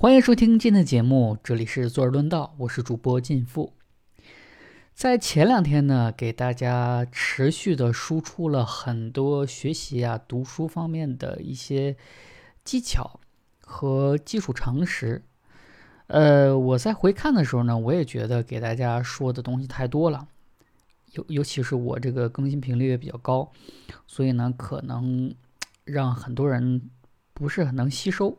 欢迎收听今天的节目，这里是坐而论道，我是主播晋富。在前两天呢，给大家持续的输出了很多学习啊、读书方面的一些技巧和基础常识。呃，我在回看的时候呢，我也觉得给大家说的东西太多了，尤尤其是我这个更新频率也比较高，所以呢，可能让很多人不是很能吸收。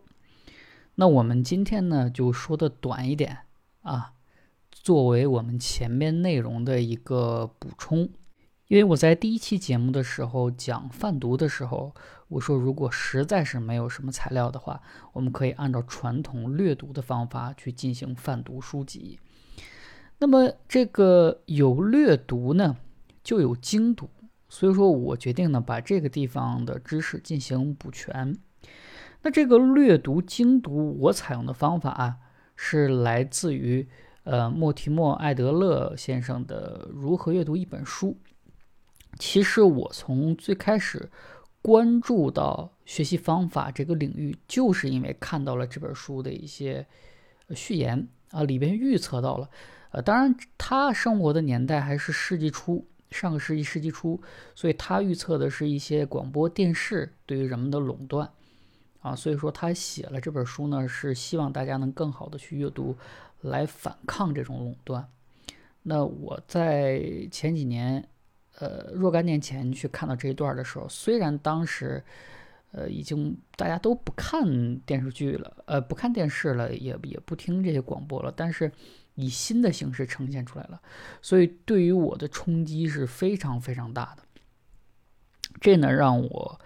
那我们今天呢，就说的短一点啊，作为我们前面内容的一个补充。因为我在第一期节目的时候讲泛读的时候，我说如果实在是没有什么材料的话，我们可以按照传统略读的方法去进行泛读书籍。那么这个有略读呢，就有精读，所以说我决定呢，把这个地方的知识进行补全。那这个略读精读，我采用的方法啊，是来自于呃莫提莫·艾德勒先生的《如何阅读一本书》。其实我从最开始关注到学习方法这个领域，就是因为看到了这本书的一些序言啊，里边预测到了，呃，当然他生活的年代还是世纪初，上个世纪世纪初，所以他预测的是一些广播电视对于人们的垄断。啊，所以说他写了这本书呢，是希望大家能更好的去阅读，来反抗这种垄断。那我在前几年，呃，若干年前去看到这一段的时候，虽然当时，呃，已经大家都不看电视剧了，呃，不看电视了，也也不听这些广播了，但是以新的形式呈现出来了，所以对于我的冲击是非常非常大的。这呢，让我。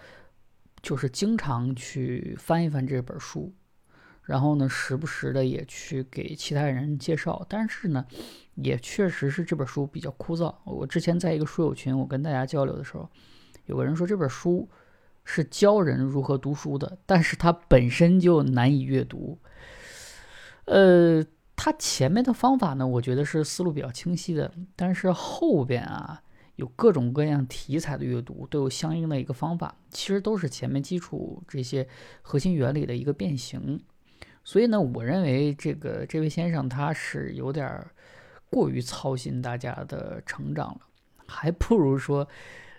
就是经常去翻一翻这本书，然后呢，时不时的也去给其他人介绍。但是呢，也确实是这本书比较枯燥。我之前在一个书友群，我跟大家交流的时候，有个人说这本书是教人如何读书的，但是它本身就难以阅读。呃，它前面的方法呢，我觉得是思路比较清晰的，但是后边啊。有各种各样题材的阅读都有相应的一个方法，其实都是前面基础这些核心原理的一个变形。所以呢，我认为这个这位先生他是有点过于操心大家的成长了，还不如说，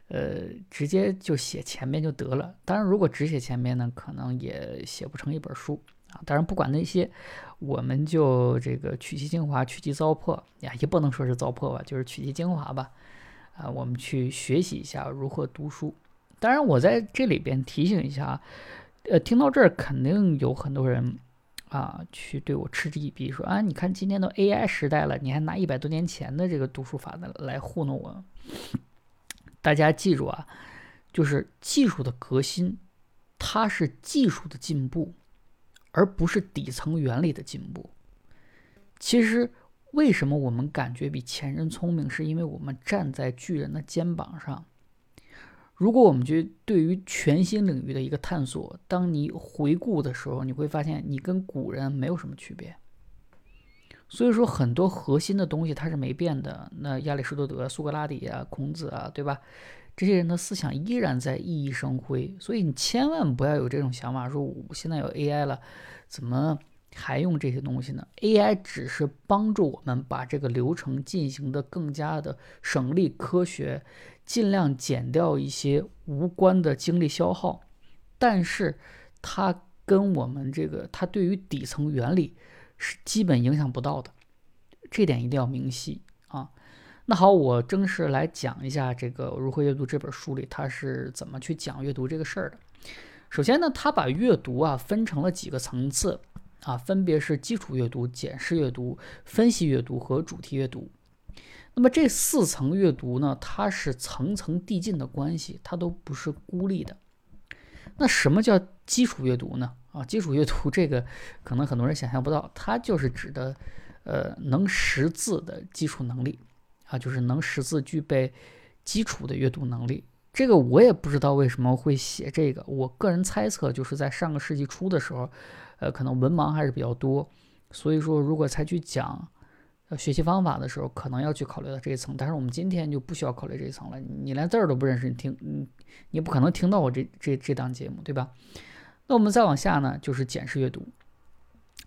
呃，直接就写前面就得了。当然，如果只写前面呢，可能也写不成一本书啊。当然，不管那些，我们就这个取其精华，去其糟粕呀，也不能说是糟粕吧，就是取其精华吧。啊，我们去学习一下如何读书。当然，我在这里边提醒一下，呃，听到这儿肯定有很多人啊，去对我嗤之以鼻，说啊，你看今天都 AI 时代了，你还拿一百多年前的这个读书法的来糊弄我。大家记住啊，就是技术的革新，它是技术的进步，而不是底层原理的进步。其实。为什么我们感觉比前人聪明？是因为我们站在巨人的肩膀上。如果我们去对于全新领域的一个探索，当你回顾的时候，你会发现你跟古人没有什么区别。所以说，很多核心的东西它是没变的。那亚里士多德、苏格拉底啊、孔子啊，对吧？这些人的思想依然在熠熠生辉。所以你千万不要有这种想法，说我现在有 AI 了，怎么？还用这些东西呢？AI 只是帮助我们把这个流程进行的更加的省力、科学，尽量减掉一些无关的精力消耗。但是它跟我们这个，它对于底层原理是基本影响不到的，这点一定要明晰啊。那好，我正式来讲一下这个《如何阅读》这本书里，它是怎么去讲阅读这个事儿的。首先呢，它把阅读啊分成了几个层次。啊，分别是基础阅读、简式阅读、分析阅读和主题阅读。那么这四层阅读呢，它是层层递进的关系，它都不是孤立的。那什么叫基础阅读呢？啊，基础阅读这个可能很多人想象不到，它就是指的，呃，能识字的基础能力啊，就是能识字、具备基础的阅读能力。这个我也不知道为什么会写这个，我个人猜测就是在上个世纪初的时候。呃，可能文盲还是比较多，所以说如果才去讲学习方法的时候，可能要去考虑到这一层。但是我们今天就不需要考虑这一层了。你连字儿都不认识，你听，你你不可能听到我这这这档节目，对吧？那我们再往下呢，就是简式阅读。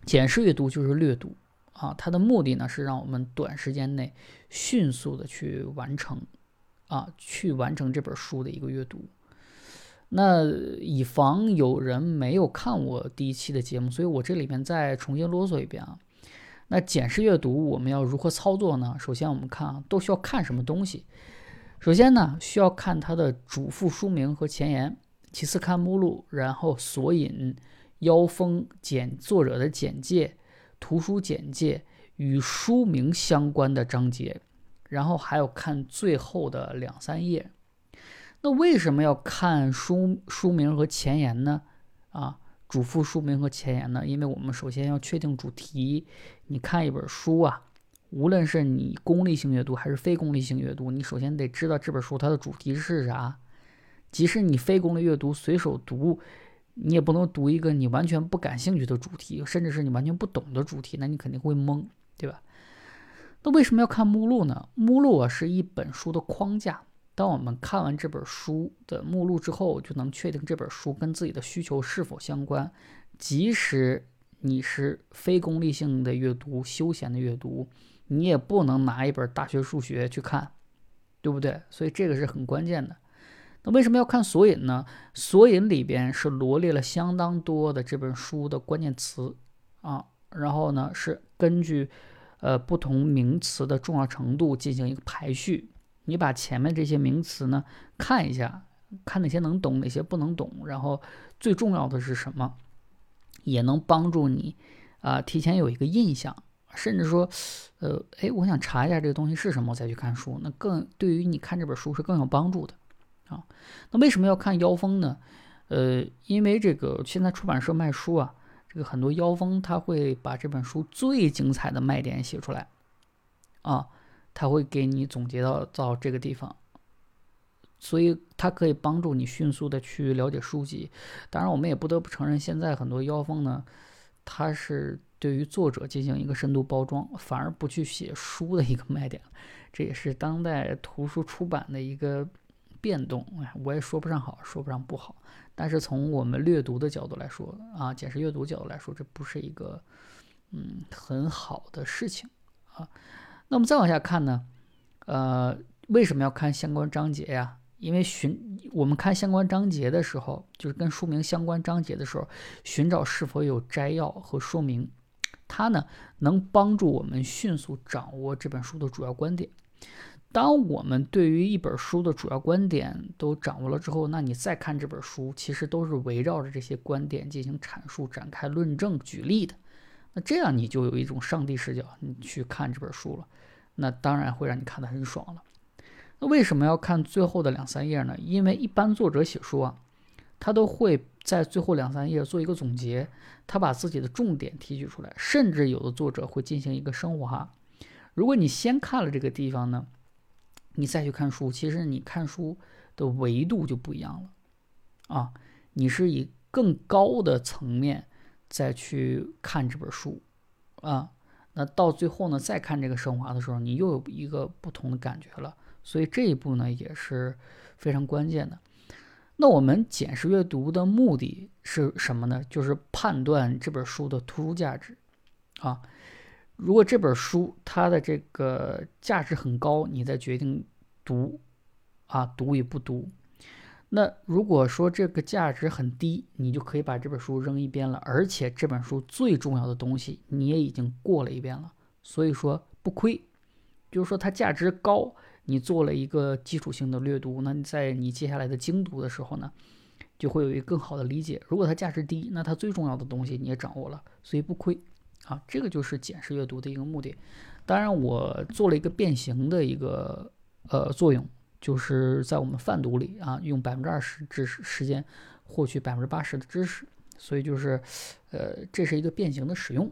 简式阅读就是略读啊，它的目的呢是让我们短时间内迅速的去完成啊，去完成这本书的一个阅读。那以防有人没有看我第一期的节目，所以我这里面再重新啰嗦一遍啊。那简式阅读我们要如何操作呢？首先我们看啊，都需要看什么东西？首先呢，需要看它的主副书名和前言，其次看目录，然后索引。腰封简作者的简介、图书简介与书名相关的章节，然后还有看最后的两三页。那为什么要看书书名和前言呢？啊，主副书名和前言呢？因为我们首先要确定主题。你看一本书啊，无论是你功利性阅读还是非功利性阅读，你首先得知道这本书它的主题是啥。即使你非功利阅读，随手读。你也不能读一个你完全不感兴趣的主题，甚至是你完全不懂的主题，那你肯定会懵，对吧？那为什么要看目录呢？目录啊是一本书的框架。当我们看完这本书的目录之后，就能确定这本书跟自己的需求是否相关。即使你是非功利性的阅读、休闲的阅读，你也不能拿一本大学数学去看，对不对？所以这个是很关键的。那为什么要看索引呢？索引里边是罗列了相当多的这本书的关键词啊，然后呢是根据呃不同名词的重要程度进行一个排序。你把前面这些名词呢看一下，看哪些能懂，哪些不能懂，然后最重要的是什么，也能帮助你啊提前有一个印象，甚至说，呃，哎，我想查一下这个东西是什么，我再去看书，那更对于你看这本书是更有帮助的。啊，那为什么要看腰封呢？呃，因为这个现在出版社卖书啊，这个很多腰封他会把这本书最精彩的卖点写出来，啊，他会给你总结到到这个地方，所以它可以帮助你迅速的去了解书籍。当然，我们也不得不承认，现在很多腰封呢，它是对于作者进行一个深度包装，反而不去写书的一个卖点，这也是当代图书出版的一个。变动，哎，我也说不上好，说不上不好。但是从我们阅读的角度来说，啊，简式阅读角度来说，这不是一个，嗯，很好的事情啊。那我们再往下看呢，呃，为什么要看相关章节呀？因为寻我们看相关章节的时候，就是跟书名相关章节的时候，寻找是否有摘要和说明，它呢能帮助我们迅速掌握这本书的主要观点。当我们对于一本书的主要观点都掌握了之后，那你再看这本书，其实都是围绕着这些观点进行阐述、展开论证、举例的。那这样你就有一种上帝视角，你去看这本书了，那当然会让你看得很爽了。那为什么要看最后的两三页呢？因为一般作者写书啊，他都会在最后两三页做一个总结，他把自己的重点提取出来，甚至有的作者会进行一个升华。如果你先看了这个地方呢？你再去看书，其实你看书的维度就不一样了，啊，你是以更高的层面再去看这本书，啊，那到最后呢，再看这个升华的时候，你又有一个不同的感觉了。所以这一步呢也是非常关键的。那我们检视阅读的目的是什么呢？就是判断这本书的图书价值，啊。如果这本书它的这个价值很高，你再决定读，啊，读与不读。那如果说这个价值很低，你就可以把这本书扔一边了。而且这本书最重要的东西你也已经过了一遍了，所以说不亏。就是说它价值高，你做了一个基础性的略读，那你在你接下来的精读的时候呢，就会有一个更好的理解。如果它价值低，那它最重要的东西你也掌握了，所以不亏。啊，这个就是简式阅读的一个目的。当然，我做了一个变形的一个呃作用，就是在我们泛读里啊，用百分之二十知识时间获取百分之八十的知识，所以就是呃，这是一个变形的使用。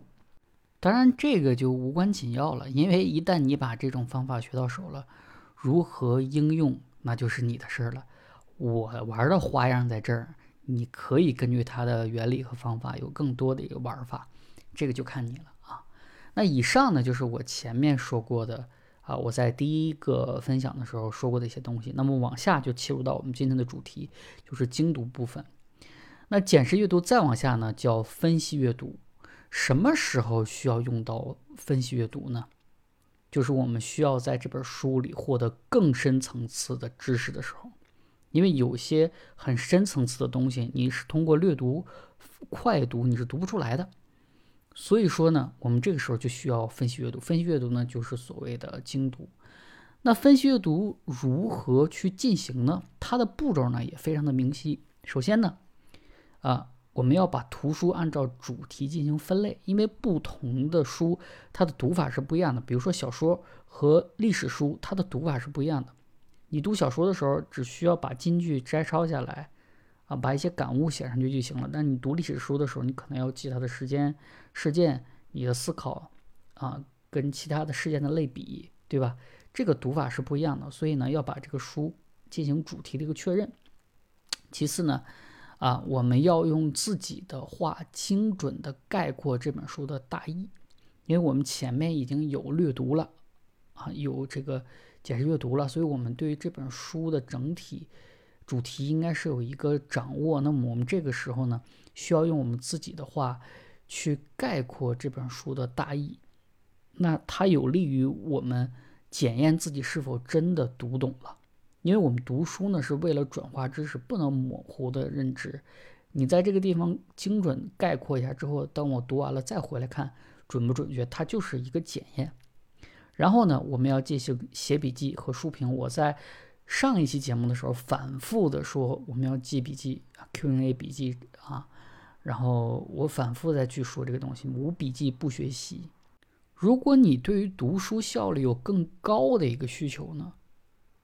当然，这个就无关紧要了，因为一旦你把这种方法学到手了，如何应用那就是你的事儿了。我玩的花样在这儿，你可以根据它的原理和方法有更多的一个玩法。这个就看你了啊。那以上呢，就是我前面说过的啊，我在第一个分享的时候说过的一些东西。那么往下就切入到我们今天的主题，就是精读部分。那简式阅读再往下呢，叫分析阅读。什么时候需要用到分析阅读呢？就是我们需要在这本书里获得更深层次的知识的时候，因为有些很深层次的东西，你是通过略读、快读你是读不出来的。所以说呢，我们这个时候就需要分析阅读。分析阅读呢，就是所谓的精读。那分析阅读如何去进行呢？它的步骤呢也非常的明晰。首先呢，啊。我们要把图书按照主题进行分类，因为不同的书它的读法是不一样的。比如说小说和历史书，它的读法是不一样的。你读小说的时候，只需要把金句摘抄下来，啊，把一些感悟写上去就行了。但你读历史书的时候，你可能要记它的时间、事件、你的思考，啊，跟其他的事件的类比，对吧？这个读法是不一样的。所以呢，要把这个书进行主题的一个确认。其次呢。啊，我们要用自己的话精准的概括这本书的大意，因为我们前面已经有略读了，啊，有这个解释阅读了，所以我们对于这本书的整体主题应该是有一个掌握。那么我们这个时候呢，需要用我们自己的话去概括这本书的大意，那它有利于我们检验自己是否真的读懂了。因为我们读书呢，是为了转化知识，不能模糊的认知。你在这个地方精准概括一下之后，等我读完了再回来看准不准确，它就是一个检验。然后呢，我们要进行写笔记和书评。我在上一期节目的时候反复的说，我们要记笔记，Q&A 笔记啊。然后我反复再去说这个东西，无笔记不学习。如果你对于读书效率有更高的一个需求呢？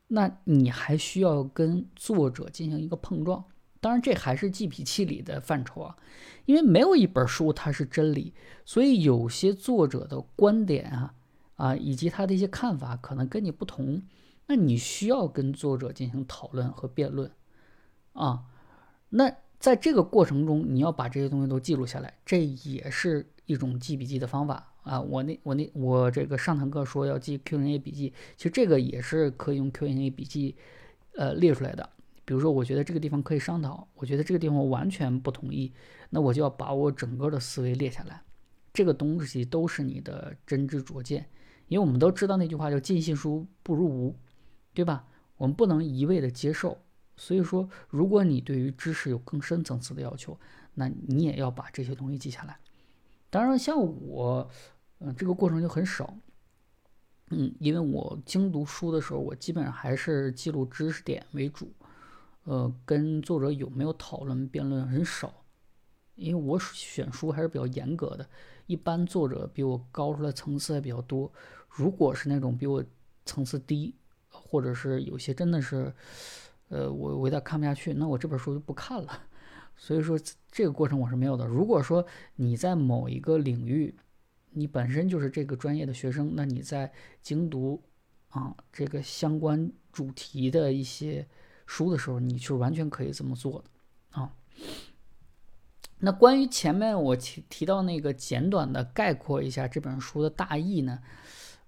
那你还需要跟作者进行一个碰撞，当然这还是记笔记里的范畴啊，因为没有一本书它是真理，所以有些作者的观点啊啊以及他的一些看法可能跟你不同，那你需要跟作者进行讨论和辩论啊，那在这个过程中你要把这些东西都记录下来，这也是一种记笔记的方法。啊，我那我那我这个上堂课说要记 Q&A 笔记，其实这个也是可以用 Q&A 笔记，呃列出来的。比如说，我觉得这个地方可以商讨，我觉得这个地方完全不同意，那我就要把我整个的思维列下来。这个东西都是你的真知灼见，因为我们都知道那句话叫“尽信书不如无”，对吧？我们不能一味的接受。所以说，如果你对于知识有更深层次的要求，那你也要把这些东西记下来。当然，像我。嗯，这个过程就很少。嗯，因为我精读书的时候，我基本上还是记录知识点为主。呃，跟作者有没有讨论辩论很少，因为我选书还是比较严格的。一般作者比我高出来层次还比较多。如果是那种比我层次低，或者是有些真的是，呃，我我有点看不下去，那我这本书就不看了。所以说这个过程我是没有的。如果说你在某一个领域，你本身就是这个专业的学生，那你在精读啊这个相关主题的一些书的时候，你是完全可以这么做的啊。那关于前面我提提到那个简短的概括一下这本书的大意呢，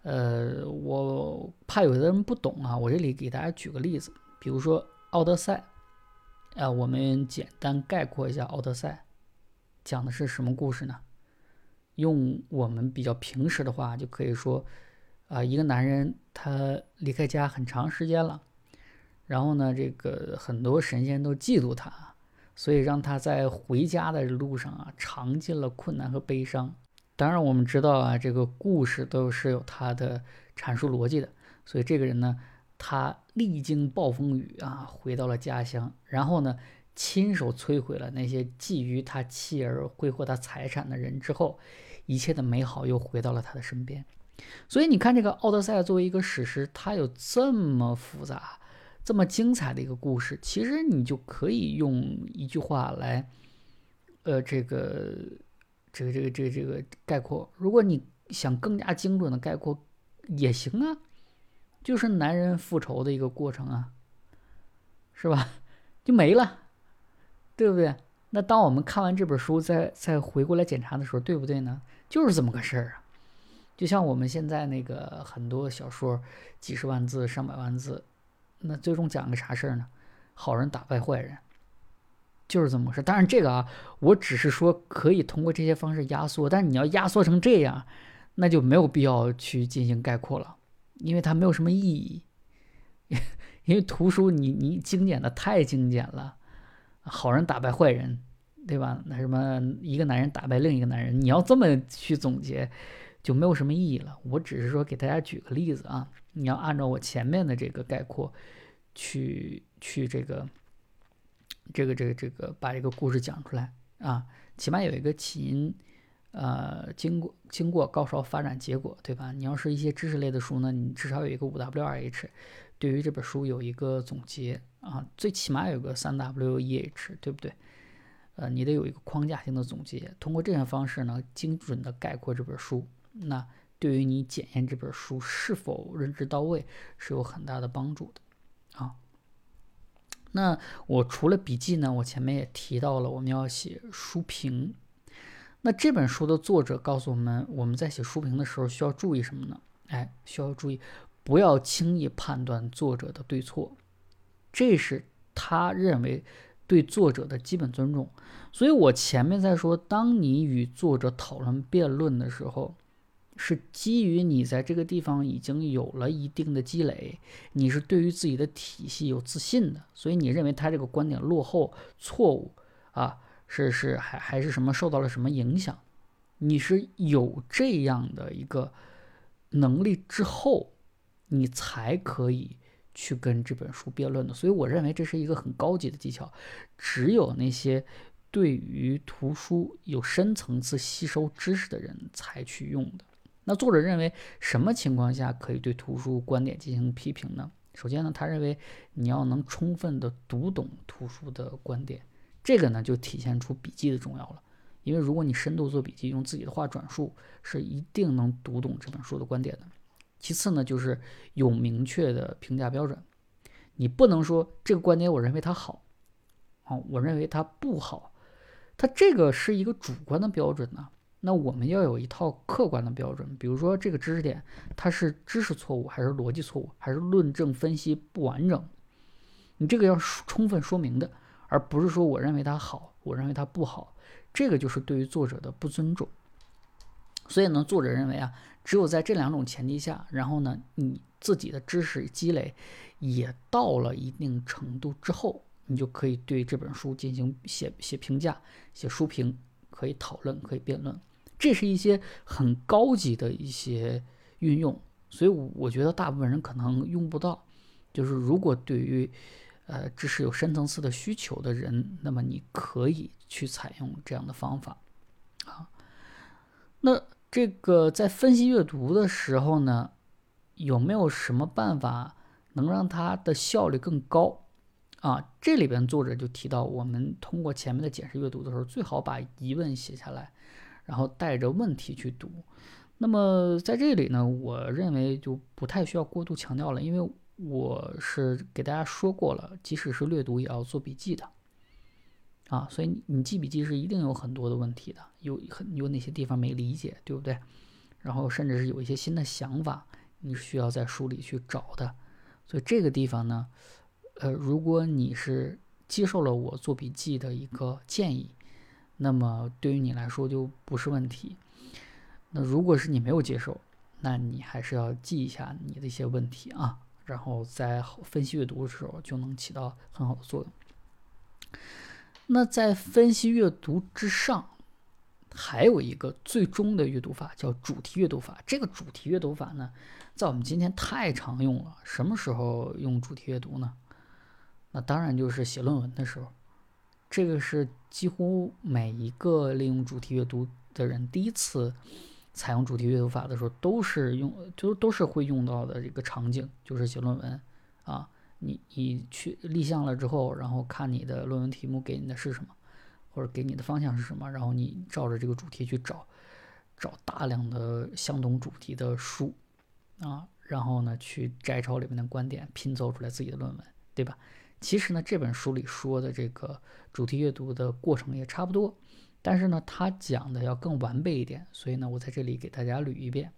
呃，我怕有的人不懂啊，我这里给大家举个例子，比如说《奥德赛》，啊，我们简单概括一下《奥德赛》，讲的是什么故事呢？用我们比较平时的话，就可以说，啊，一个男人他离开家很长时间了，然后呢，这个很多神仙都嫉妒他，所以让他在回家的路上啊，尝尽了困难和悲伤。当然，我们知道啊，这个故事都是有他的阐述逻辑的。所以这个人呢，他历经暴风雨啊，回到了家乡，然后呢。亲手摧毁了那些觊觎他妻儿、挥霍他财产的人之后，一切的美好又回到了他的身边。所以你看，这个《奥德赛》作为一个史诗，它有这么复杂、这么精彩的一个故事，其实你就可以用一句话来，呃，这个、这个、这个、这个、这个概括。如果你想更加精准的概括，也行啊，就是男人复仇的一个过程啊，是吧？就没了。对不对？那当我们看完这本书，再再回过来检查的时候，对不对呢？就是这么个事儿啊。就像我们现在那个很多小说，几十万字、上百万字，那最终讲个啥事儿呢？好人打败坏人，就是这么回事。当然，这个啊，我只是说可以通过这些方式压缩，但是你要压缩成这样，那就没有必要去进行概括了，因为它没有什么意义。因为图书你你精简的太精简了，好人打败坏人，对吧？那什么一个男人打败另一个男人，你要这么去总结，就没有什么意义了。我只是说给大家举个例子啊，你要按照我前面的这个概括去去这个。这个这个这个把这个故事讲出来啊，起码有一个起因，呃，经过经过高潮发展结果，对吧？你要是一些知识类的书呢，你至少有一个五 W 二 H，对于这本书有一个总结啊，最起码有个三 W 一 H，对不对？呃，你得有一个框架性的总结，通过这样方式呢，精准的概括这本书，那对于你检验这本书是否认知到位是有很大的帮助的啊。那我除了笔记呢，我前面也提到了，我们要写书评。那这本书的作者告诉我们，我们在写书评的时候需要注意什么呢？哎，需要注意，不要轻易判断作者的对错，这是他认为对作者的基本尊重。所以我前面在说，当你与作者讨论辩论的时候。是基于你在这个地方已经有了一定的积累，你是对于自己的体系有自信的，所以你认为他这个观点落后、错误啊，是是还还是什么受到了什么影响？你是有这样的一个能力之后，你才可以去跟这本书辩论的。所以我认为这是一个很高级的技巧，只有那些对于图书有深层次吸收知识的人才去用的。那作者认为什么情况下可以对图书观点进行批评呢？首先呢，他认为你要能充分的读懂图书的观点，这个呢就体现出笔记的重要了。因为如果你深度做笔记，用自己的话转述，是一定能读懂这本书的观点的。其次呢，就是有明确的评价标准，你不能说这个观点我认为它好，哦，我认为它不好，它这个是一个主观的标准呢。那我们要有一套客观的标准，比如说这个知识点它是知识错误，还是逻辑错误，还是论证分析不完整？你这个要充分说明的，而不是说我认为它好，我认为它不好，这个就是对于作者的不尊重。所以呢，作者认为啊，只有在这两种前提下，然后呢，你自己的知识积累也到了一定程度之后，你就可以对这本书进行写写评价、写书评，可以讨论，可以辩论。这是一些很高级的一些运用，所以我觉得大部分人可能用不到。就是如果对于呃知识有深层次的需求的人，那么你可以去采用这样的方法啊。那这个在分析阅读的时候呢，有没有什么办法能让它的效率更高啊？这里边作者就提到，我们通过前面的解释阅读的时候，最好把疑问写下来。然后带着问题去读，那么在这里呢，我认为就不太需要过度强调了，因为我是给大家说过了，即使是略读也要做笔记的，啊，所以你记笔记是一定有很多的问题的，有很有哪些地方没理解，对不对？然后甚至是有一些新的想法，你需要在书里去找的，所以这个地方呢，呃，如果你是接受了我做笔记的一个建议。那么对于你来说就不是问题。那如果是你没有接受，那你还是要记一下你的一些问题啊，然后在分析阅读的时候就能起到很好的作用。那在分析阅读之上，还有一个最终的阅读法叫主题阅读法。这个主题阅读法呢，在我们今天太常用了。什么时候用主题阅读呢？那当然就是写论文的时候。这个是几乎每一个利用主题阅读的人第一次采用主题阅读法的时候，都是用，就都是会用到的这个场景，就是写论文啊。你你去立项了之后，然后看你的论文题目给你的是什么，或者给你的方向是什么，然后你照着这个主题去找，找大量的相同主题的书啊，然后呢去摘抄里面的观点，拼凑出来自己的论文，对吧？其实呢，这本书里说的这个主题阅读的过程也差不多，但是呢，他讲的要更完备一点，所以呢，我在这里给大家捋一遍。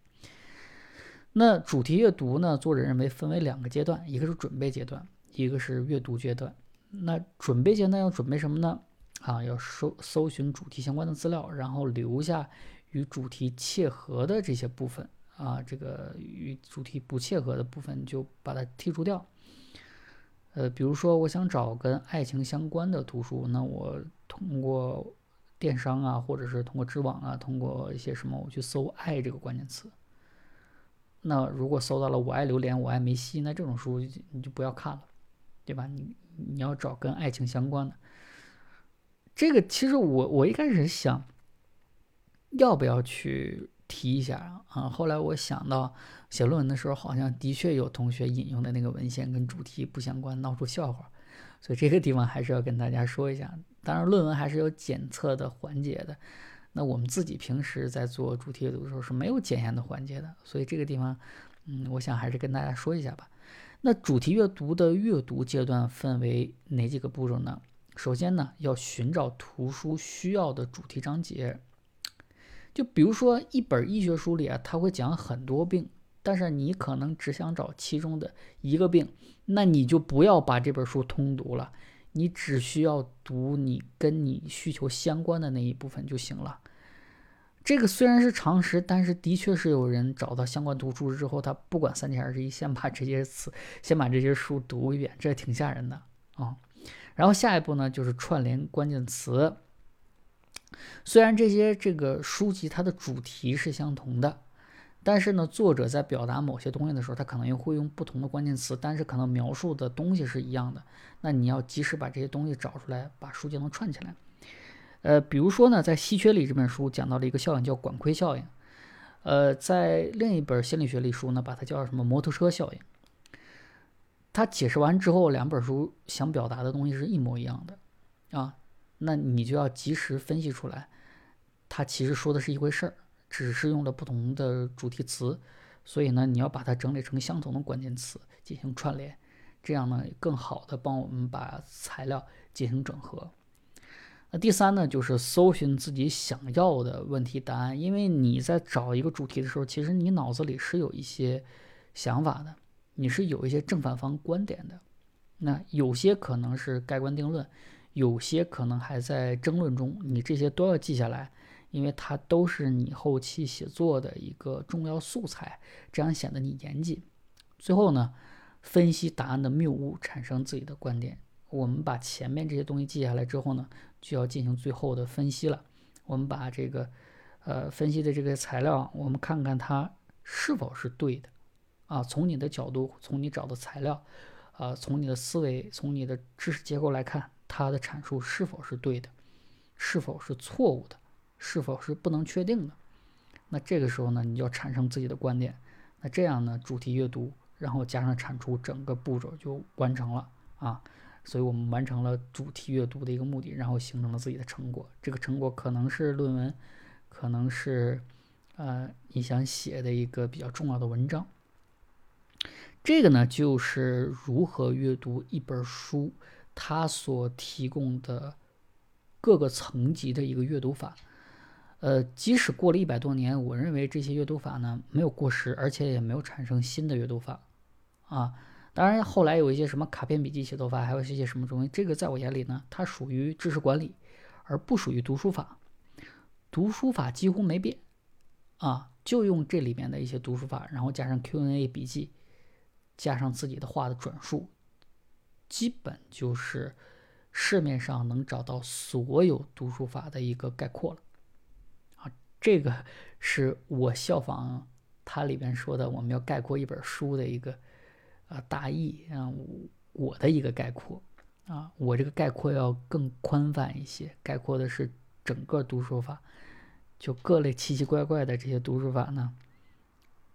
那主题阅读呢，作者认为分为两个阶段，一个是准备阶段，一个是阅读阶段。那准备阶段要准备什么呢？啊，要搜搜寻主题相关的资料，然后留下与主题切合的这些部分啊，这个与主题不切合的部分就把它剔除掉。呃，比如说我想找跟爱情相关的图书，那我通过电商啊，或者是通过知网啊，通过一些什么，我去搜“爱”这个关键词。那如果搜到了“我爱榴莲”“我爱梅西”，那这种书你就不要看了，对吧？你你要找跟爱情相关的。这个其实我我一开始想要不要去提一下啊，后来我想到。写论文的时候，好像的确有同学引用的那个文献跟主题不相关，闹出笑话，所以这个地方还是要跟大家说一下。当然，论文还是有检测的环节的。那我们自己平时在做主题阅读的时候是没有检验的环节的，所以这个地方，嗯，我想还是跟大家说一下吧。那主题阅读的阅读阶段分为哪几个步骤呢？首先呢，要寻找图书需要的主题章节。就比如说一本医学书里啊，它会讲很多病。但是你可能只想找其中的一个病，那你就不要把这本书通读了，你只需要读你跟你需求相关的那一部分就行了。这个虽然是常识，但是的确是有人找到相关图书之后，他不管三七二十一，先把这些词，先把这些书读一遍，这挺吓人的啊。然后下一步呢，就是串联关键词。虽然这些这个书籍它的主题是相同的。但是呢，作者在表达某些东西的时候，他可能又会用不同的关键词，但是可能描述的东西是一样的。那你要及时把这些东西找出来，把书就能串起来。呃，比如说呢，在《稀缺里》这本书讲到了一个效应，叫管窥效应。呃，在另一本心理学里书呢，把它叫什么摩托车效应。他解释完之后，两本书想表达的东西是一模一样的啊，那你就要及时分析出来，它其实说的是一回事儿。只是用了不同的主题词，所以呢，你要把它整理成相同的关键词进行串联，这样呢，更好的帮我们把材料进行整合。那第三呢，就是搜寻自己想要的问题答案，因为你在找一个主题的时候，其实你脑子里是有一些想法的，你是有一些正反方观点的，那有些可能是盖棺定论，有些可能还在争论中，你这些都要记下来。因为它都是你后期写作的一个重要素材，这样显得你严谨。最后呢，分析答案的谬误，产生自己的观点。我们把前面这些东西记下来之后呢，就要进行最后的分析了。我们把这个，呃，分析的这个材料，我们看看它是否是对的。啊，从你的角度，从你找的材料，啊，从你的思维，从你的知识结构来看，它的阐述是否是对的，是否是错误的。是否是不能确定的？那这个时候呢，你要产生自己的观点。那这样呢，主题阅读，然后加上产出，整个步骤就完成了啊。所以我们完成了主题阅读的一个目的，然后形成了自己的成果。这个成果可能是论文，可能是呃你想写的一个比较重要的文章。这个呢，就是如何阅读一本书，它所提供的各个层级的一个阅读法。呃，即使过了一百多年，我认为这些阅读法呢没有过时，而且也没有产生新的阅读法，啊，当然后来有一些什么卡片笔记写作法，还有一些什么东西，这个在我眼里呢，它属于知识管理，而不属于读书法。读书法几乎没变，啊，就用这里面的一些读书法，然后加上 Q&A 笔记，加上自己的话的转述，基本就是市面上能找到所有读书法的一个概括了。啊这个是我效仿它里边说的，我们要概括一本书的一个啊大意啊，我的一个概括啊，我这个概括要更宽泛一些，概括的是整个读书法，就各类奇奇怪怪的这些读书法呢，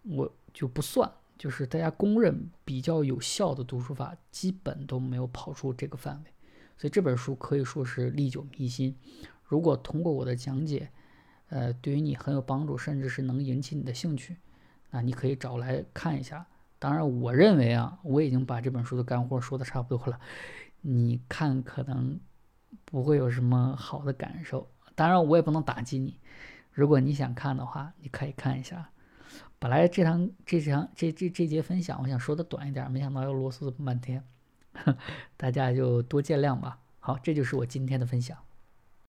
我就不算，就是大家公认比较有效的读书法，基本都没有跑出这个范围，所以这本书可以说是历久弥新。如果通过我的讲解，呃，对于你很有帮助，甚至是能引起你的兴趣，那你可以找来看一下。当然，我认为啊，我已经把这本书的干货说的差不多了，你看可能不会有什么好的感受。当然，我也不能打击你。如果你想看的话，你可以看一下。本来这堂这堂这这这节分享，我想说的短一点，没想到要啰嗦这么半天，大家就多见谅吧。好，这就是我今天的分享。